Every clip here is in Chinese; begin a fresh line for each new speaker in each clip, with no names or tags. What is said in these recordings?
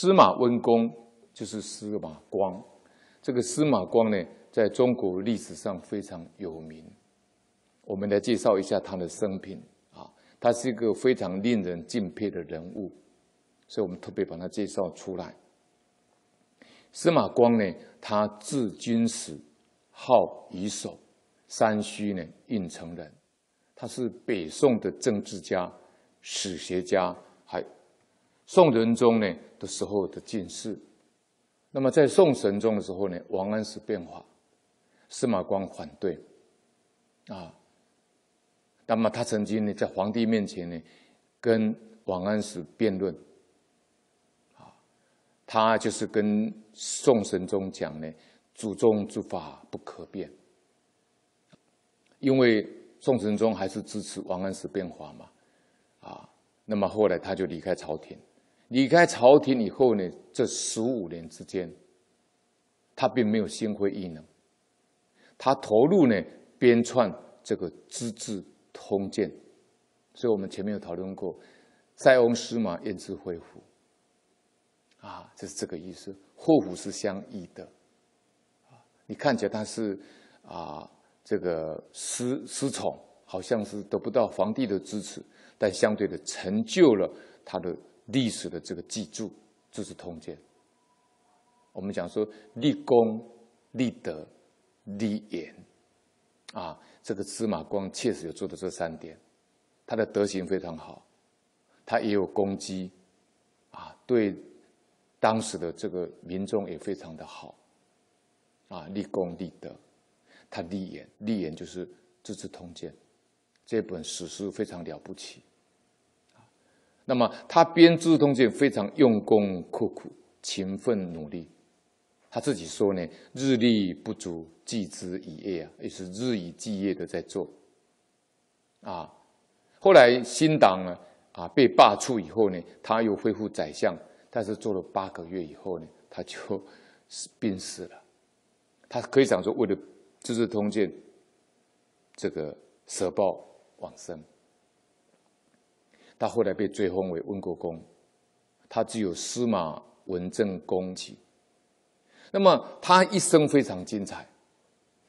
司马温公就是司马光。这个司马光呢，在中国历史上非常有名。我们来介绍一下他的生平啊，他是一个非常令人敬佩的人物，所以我们特别把他介绍出来。司马光呢，他字君实，号乙守，山西呢运城人。他是北宋的政治家、史学家，还宋仁宗呢的时候的进士。那么在宋神宗的时候呢，王安石变法，司马光反对，啊。那么他曾经呢，在皇帝面前呢，跟王安石辩论，啊，他就是跟宋神宗讲呢，祖宗之法不可变，因为宋神宗还是支持王安石变法嘛，啊，那么后来他就离开朝廷，离开朝廷以后呢，这十五年之间，他并没有心灰意冷，他投入呢编篡这个《资治》。通鉴，所以我们前面有讨论过，塞翁失马焉知非福，啊，就是这个意思。祸福是相依的，你看起来他是啊，这个失失宠，好像是得不到皇帝的支持，但相对的成就了他的历史的这个记住，这是通鉴。我们讲说立功、立德、立言，啊。这个司马光确实有做的这三点，他的德行非常好，他也有功绩，啊，对当时的这个民众也非常的好，啊，立功立德，他立言，立言就是《资治通鉴》这本史书非常了不起，那么他编《资治通鉴》非常用功刻苦，勤奋努力。他自己说呢，日力不足，继之以业啊，也是日以继夜的在做。啊，后来新党呢，啊被罢黜以后呢，他又恢复宰相，但是做了八个月以后呢，他就病死了。他可以讲说，为了《资治通鉴》这个舍报往生。他后来被追封为温国公，他只有司马文正公级。那么他一生非常精彩，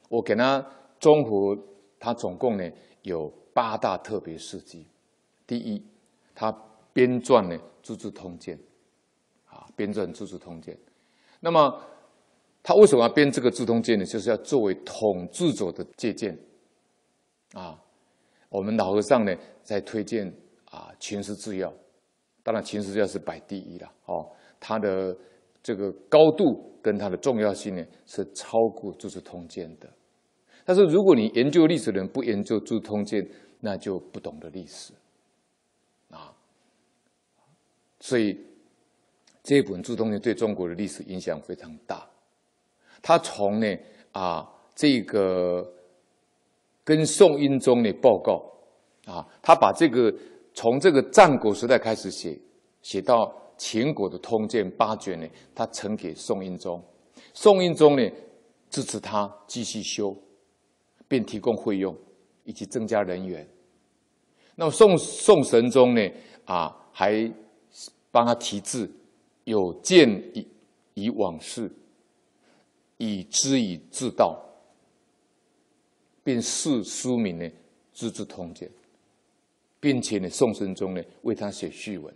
我给他综合，他总共呢有八大特别事迹。第一，他编撰呢《资治通鉴》，啊，编撰《资治通鉴》。那么他为什么要编这个《资治通鉴》呢？就是要作为统治者的借鉴。啊，我们老和尚呢在推荐啊《秦时制要》，当然《秦时制要》是摆第一了。哦，它的。这个高度跟它的重要性呢，是超过《资治通鉴》的。但是如果你研究历史的人不研究《资治通鉴》，那就不懂得历史啊。所以这本《资治通鉴》对中国的历史影响非常大。他从呢啊这个跟宋英宗的报告啊，他把这个从这个战国时代开始写写到。秦国的通鉴八卷呢，他呈给宋英宗，宋英宗呢支持他继续修，并提供费用以及增加人员。那么宋宋神宗呢啊，还帮他题字，有鉴以以往事，以知以治道，并赐书名呢《资治通鉴》，并且呢宋神宗呢为他写序文。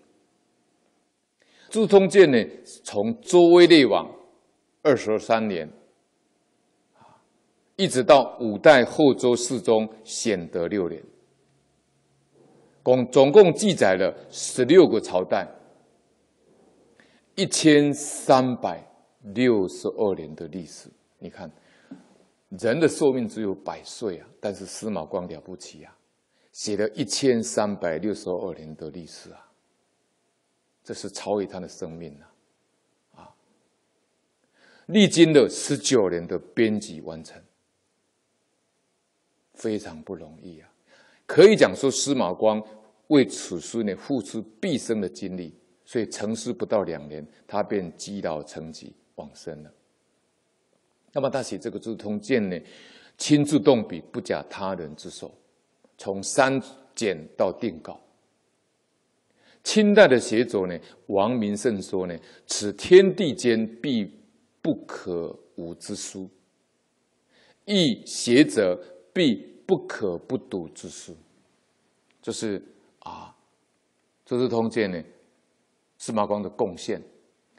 《资治通鉴》呢，从周威烈王二十三年，一直到五代后周世宗显德六年，共总共记载了十六个朝代，一千三百六十二年的历史。你看，人的寿命只有百岁啊，但是司马光了不起啊，写了一千三百六十二年的历史啊。这是超越他的生命了，啊！历经了十九年的编辑完成，非常不容易啊！可以讲说，司马光为此书呢付出毕生的精力，所以成书不到两年，他便积劳成疾往生了。那么他写这个《资治通鉴》呢，亲自动笔，不假他人之手，从删减到定稿。清代的学者呢，王明胜说呢：“此天地间必不可无之书，亦学者必不可不读之书。”就是啊，《资治通鉴》呢，司马光的贡献。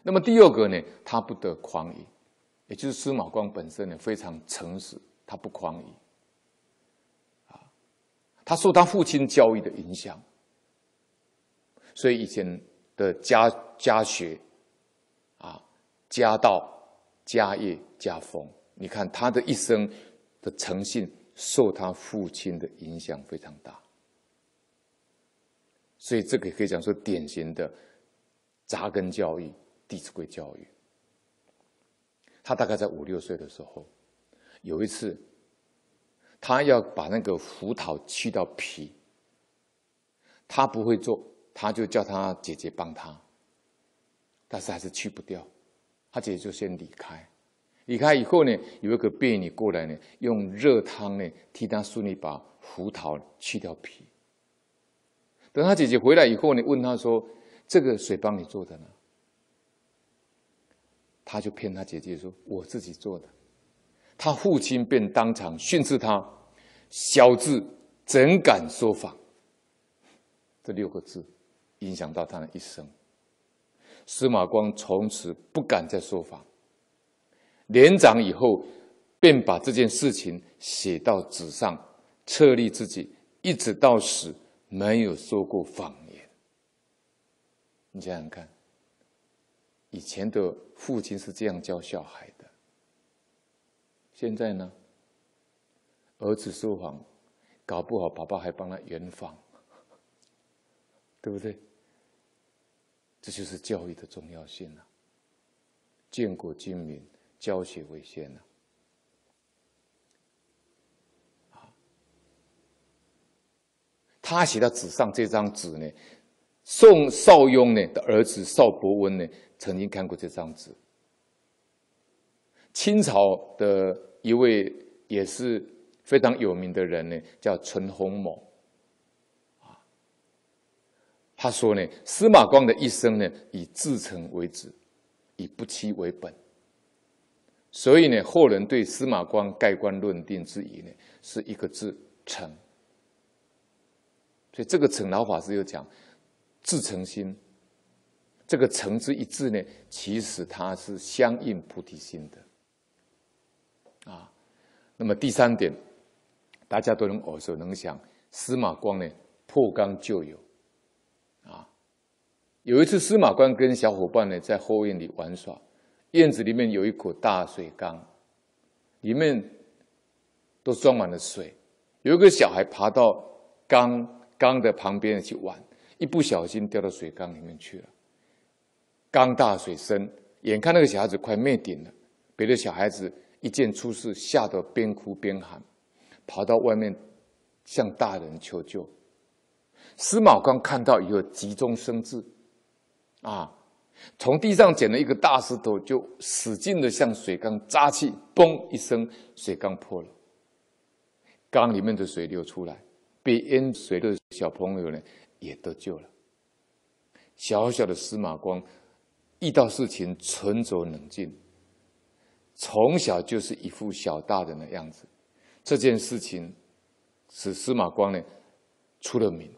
那么第二个呢，他不得誑语，也就是司马光本身呢非常诚实，他不誑语。他受他父亲教育的影响。所以以前的家家学，啊，家道、家业、家风，你看他的一生的诚信，受他父亲的影响非常大。所以这个可以讲说典型的扎根教育、《弟子规》教育。他大概在五六岁的时候，有一次，他要把那个胡桃去掉皮，他不会做。他就叫他姐姐帮他，但是还是去不掉，他姐姐就先离开。离开以后呢，有一个婢女过来呢，用热汤呢替他顺利把胡桃去掉皮。等他姐姐回来以后呢，问他说：“这个谁帮你做的呢？”他就骗他姐姐说：“我自己做的。”他父亲便当场训斥他：“小子怎敢说谎？”这六个字。影响到他的一生，司马光从此不敢再说谎。年长以后，便把这件事情写到纸上，册立自己，一直到死没有说过谎言。你想想看，以前的父亲是这样教小孩的，现在呢，儿子说谎，搞不好爸爸还帮他圆谎，对不对？这就是教育的重要性了。建国精明，教学为先了。他写到纸上这张纸呢，宋邵雍呢的儿子邵伯温呢曾经看过这张纸。清朝的一位也是非常有名的人呢，叫陈洪谋。他说呢，司马光的一生呢，以至诚为旨，以不欺为本。所以呢，后人对司马光盖棺论定之疑呢，是一个字诚。所以这个诚，老法师又讲，至诚心。这个诚字一字呢，其实它是相应菩提心的。啊，那么第三点，大家都能耳熟能详，司马光呢，破缸救友。啊有一次，司马光跟小伙伴呢在后院里玩耍，院子里面有一口大水缸，里面都装满了水。有一个小孩爬到缸缸的旁边去玩，一不小心掉到水缸里面去了。缸大水深，眼看那个小孩子快灭顶了，别的小孩子一见出事，吓得边哭边喊，跑到外面向大人求救。司马光看到以后，急中生智。啊！从地上捡了一个大石头，就使劲的向水缸扎气，嘣一声，水缸破了，缸里面的水流出来，被淹水的小朋友呢也得救了。小小的司马光遇到事情沉着冷静，从小就是一副小大人的样子。这件事情使司马光呢出了名。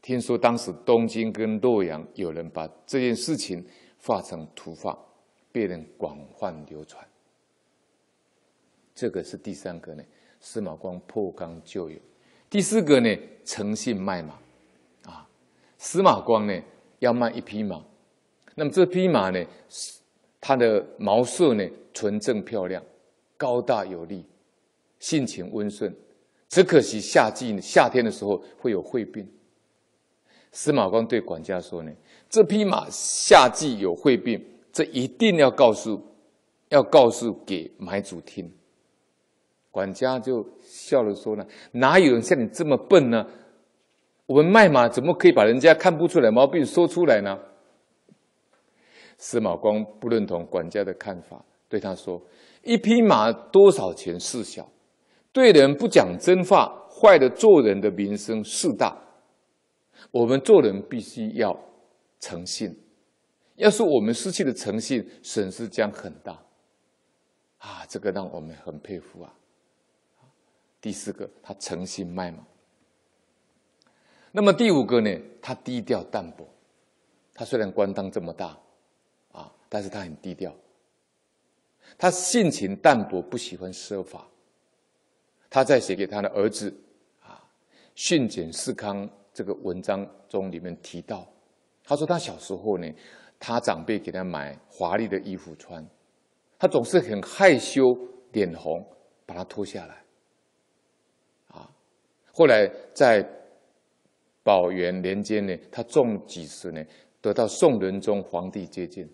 听说当时东京跟洛阳有人把这件事情画成图画，被人广泛流传。这个是第三个呢，司马光破缸救友。第四个呢，诚信卖马。啊，司马光呢要卖一匹马，那么这匹马呢，它的毛色呢纯正漂亮，高大有力，性情温顺，只可惜夏季夏天的时候会有秽病。司马光对管家说：“呢，这匹马夏季有秽病，这一定要告诉，要告诉给买主听。”管家就笑了说：“呢，哪有人像你这么笨呢？我们卖马怎么可以把人家看不出来毛病说出来呢？”司马光不认同管家的看法，对他说：“一匹马多少钱事小，对人不讲真话，坏了做人的名声事大。”我们做人必须要诚信，要是我们失去了诚信，损失将很大。啊，这个让我们很佩服啊。第四个，他诚信卖马。那么第五个呢？他低调淡泊。他虽然官当这么大，但是他很低调。他性情淡泊，不喜欢奢华。他在写给他的儿子啊《训俭示康》这个文章中里面提到，他说他小时候呢，他长辈给他买华丽的衣服穿，他总是很害羞，脸红，把它脱下来。啊，后来在宝元年间呢，他中举时呢。得到宋仁宗皇帝接见，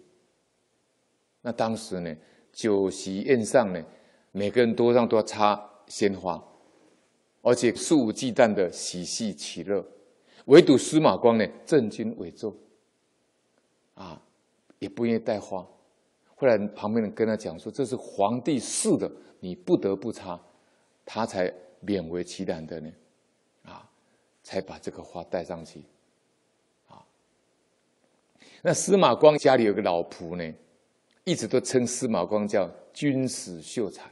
那当时呢，酒席宴上呢，每个人桌上都要插鲜花，而且肆无忌惮的喜气其乐，唯独司马光呢，正襟危坐，啊，也不愿意带花。后来旁边人跟他讲说：“这是皇帝赐的，你不得不插。”他才勉为其难的呢，啊，才把这个花带上去。那司马光家里有个老仆呢，一直都称司马光叫君使秀才，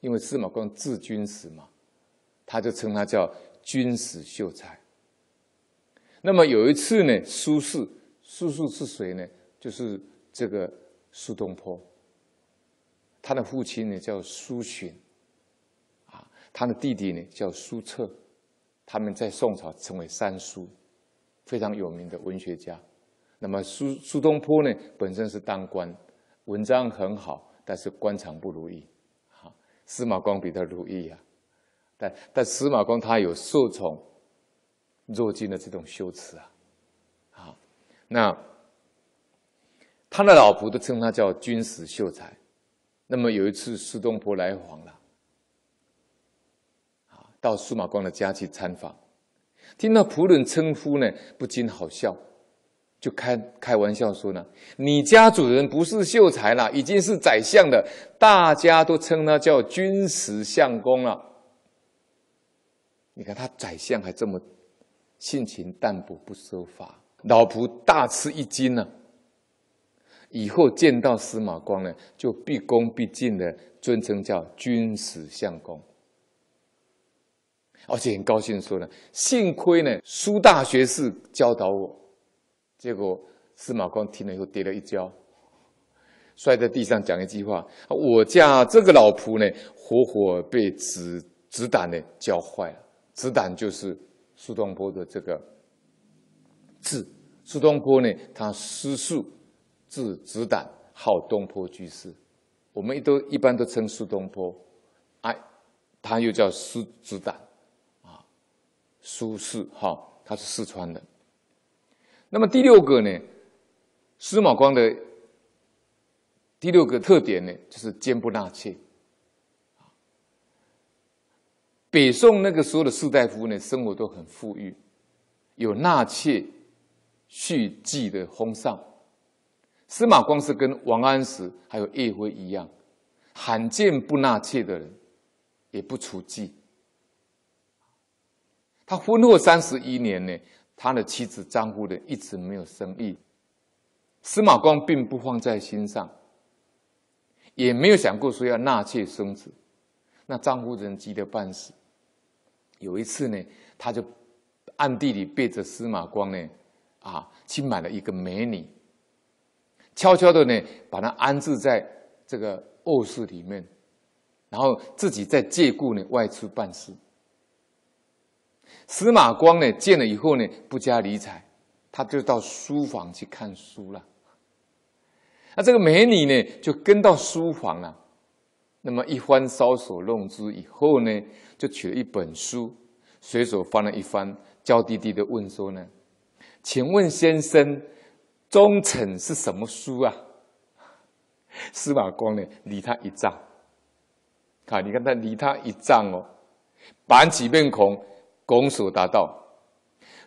因为司马光字君实嘛，他就称他叫君使秀才。那么有一次呢，苏轼，苏轼是谁呢？就是这个苏东坡。他的父亲呢叫苏洵，啊，他的弟弟呢叫苏辙，他们在宋朝称为三苏，非常有名的文学家。那么苏苏东坡呢，本身是当官，文章很好，但是官场不如意。哈，司马光比他如意啊，但但司马光他有受宠若惊的这种羞耻啊，啊，那他的老婆都称他叫君使秀才。那么有一次苏东坡来访了，啊，到司马光的家去参访，听到仆人称呼呢，不禁好笑。就开开玩笑说呢，你家主人不是秀才了，已经是宰相了，大家都称他叫军使相公了。你看他宰相还这么性情淡泊不奢华，老仆大吃一惊呢。以后见到司马光呢，就毕恭毕敬的尊称叫军使相公，而且很高兴说呢，幸亏呢苏大学士教导我。结果司马光听了以后跌了一跤，摔在地上，讲一句话：“我家这个老仆呢，活活被子子胆呢教坏了。子胆就是苏东坡的这个字。苏东坡呢，他私宿字子胆，号东坡居士。我们都一般都称苏东坡，哎，他又叫苏子胆啊，苏轼哈，他是四川的。”那么第六个呢，司马光的第六个特点呢，就是坚不纳妾。北宋那个时候的士大夫呢，生活都很富裕，有纳妾续妓的风尚。司马光是跟王安石还有叶辉一样，罕见不纳妾的人，也不除妓。他婚后三十一年呢。他的妻子张夫人一直没有生育，司马光并不放在心上，也没有想过说要纳妾生子。那张夫人急得半死。有一次呢，他就暗地里背着司马光呢，啊，去买了一个美女，悄悄的呢，把她安置在这个卧室里面，然后自己再借故呢外出办事。司马光呢，见了以后呢，不加理睬，他就到书房去看书了。那这个美女呢，就跟到书房了。那么一番搔首弄姿以后呢，就取了一本书，随手翻了一翻，娇滴滴的问说呢：“请问先生，忠臣是什么书啊？”司马光呢，离他一丈。看，你看他离他一丈哦，板起面孔。拱手答道：“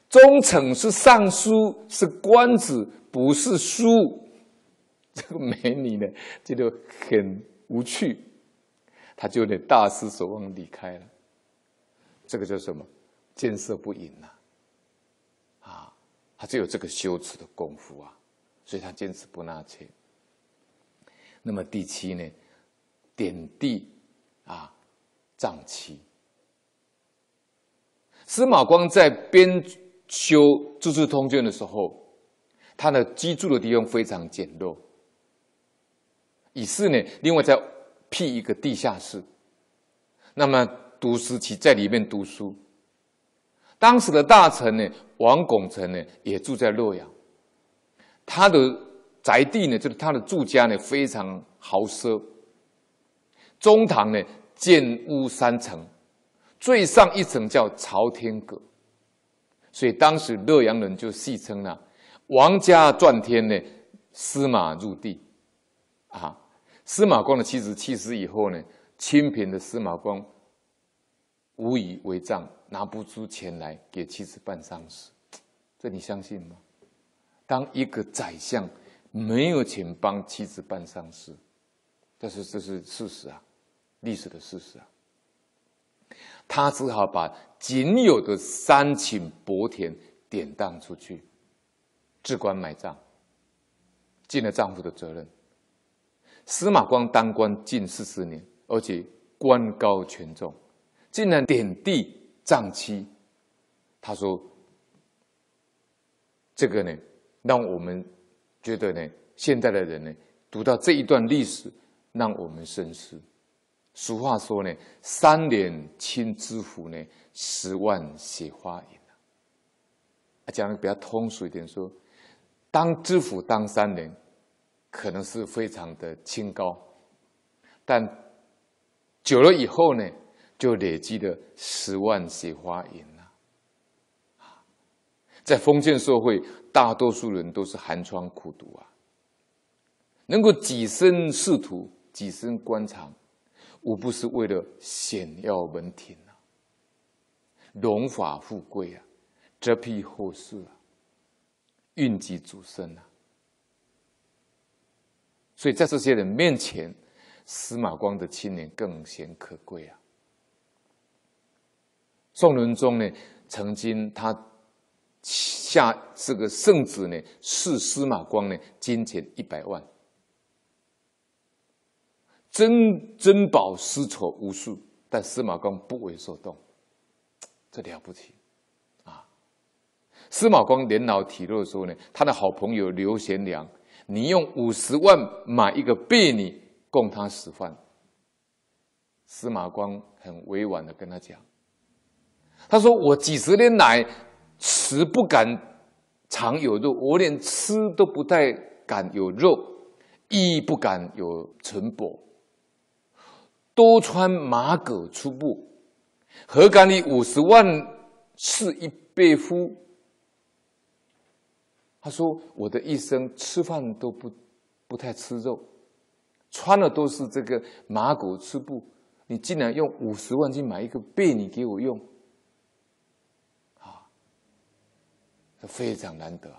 忠臣是尚书，是官职，不是书。”这个美女呢，觉得很无趣，她就有点大失所望离开了。这个叫什么？见色不淫呐！啊，他就有这个羞耻的功夫啊，所以他坚持不纳妾。那么第七呢，点地啊葬妻。司马光在编修《资治通鉴》的时候，他的居住的地方非常简陋，于是呢，另外再辟一个地下室，那么读书其在里面读书。当时的大臣呢，王拱辰呢，也住在洛阳。他的宅地呢，就是他的住家呢，非常豪奢。中堂呢，建屋三层，最上一层叫朝天阁，所以当时洛阳人就戏称了“王家传天呢，司马入地”。啊，司马光的妻子去世以后呢，清贫的司马光无以为账。拿不出钱来给妻子办丧事，这你相信吗？当一个宰相没有钱帮妻子办丧事，但是这是事实啊，历史的事实啊。他只好把仅有的三顷薄田典当出去，置官买账，尽了丈夫的责任。司马光当官近四十年，而且官高权重，竟然点地。葬妻，他说：“这个呢，让我们觉得呢，现在的人呢，读到这一段历史，让我们深思。俗话说呢，三年清知府呢，十万雪花银啊。讲的比较通俗一点说，当知府当三年，可能是非常的清高，但久了以后呢？”就累积了十万雪花银了。啊在封建社会，大多数人都是寒窗苦读啊，能够跻身仕途、跻身官场，无不是为了显耀门庭啊，荣华富贵啊，泽庇后世啊，运及祖孙啊。所以在这些人面前，司马光的青年更显可贵啊。宋仁宗呢，曾经他下这个圣旨呢，赐司马光呢金钱一百万，珍珍宝丝绸无数，但司马光不为所动，这了不起啊！司马光年老体弱的时候呢，他的好朋友刘贤良，你用五十万买一个婢女供他使唤，司马光很委婉的跟他讲。他说：“我几十年来食不敢常有肉，我连吃都不太敢有肉，衣不敢有存帛，多穿马革粗布，何敢你五十万是一婢夫？”他说：“我的一生吃饭都不不太吃肉，穿的都是这个马革粗布，你竟然用五十万去买一个被你给我用？”啊非常难得，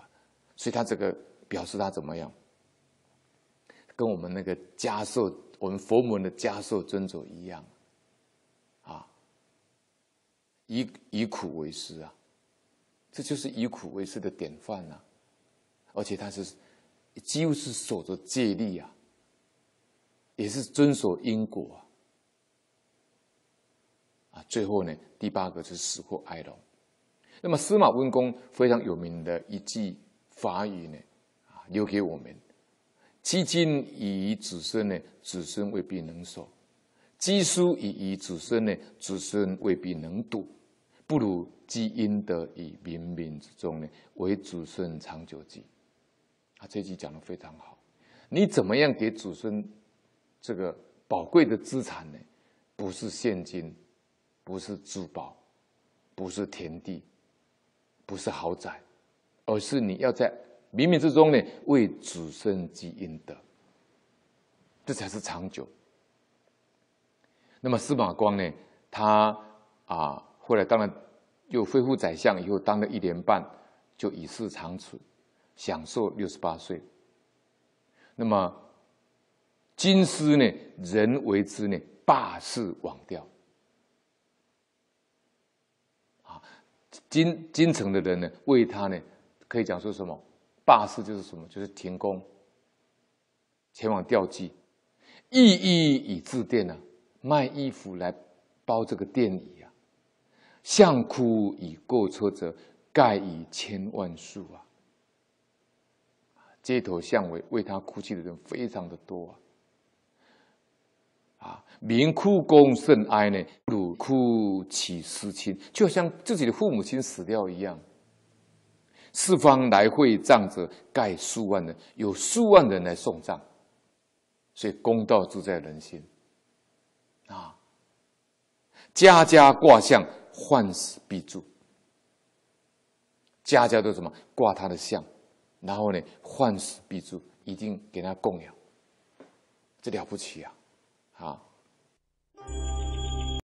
所以他这个表示他怎么样？跟我们那个迦叶，我们佛门的家受尊者一样，啊，以以苦为师啊，这就是以苦为师的典范啊，而且他是几乎是守着戒律啊，也是遵守因果啊，啊，最后呢，第八个是死祸哀荣。那么司马温公非常有名的一句法语呢，啊，留给我们：积金以遗子孙呢，子孙未必能守；积书以遗子孙呢，子孙未必能读。不如积阴德以冥冥之中呢，为子孙长久记。啊，这句讲的非常好。你怎么样给子孙这个宝贵的资产呢？不是现金，不是珠宝，不是田地。不是豪宅，而是你要在冥冥之中呢，为子孙积阴德，这才是长久。那么司马光呢，他啊，后来当然又恢复宰相以后，当了一年半，就以世长辞，享寿六十八岁。那么京师呢，人为之呢，霸市罔吊。京京城的人呢，为他呢，可以讲说什么？罢市就是什么？就是停工，前往吊祭，意衣以制店呢，卖衣服来包这个奠仪啊。相哭以过车者，盖以千万数啊。街头巷尾为他哭泣的人非常的多啊。啊，民哭公甚哀呢，如哭其思亲，就像自己的父母亲死掉一样。四方来会葬者，盖数万人，有数万人来送葬，所以公道自在人心。啊，家家挂像，患死必助。家家都什么挂他的像，然后呢，患死必助，一定给他供养，这了不起啊！啊。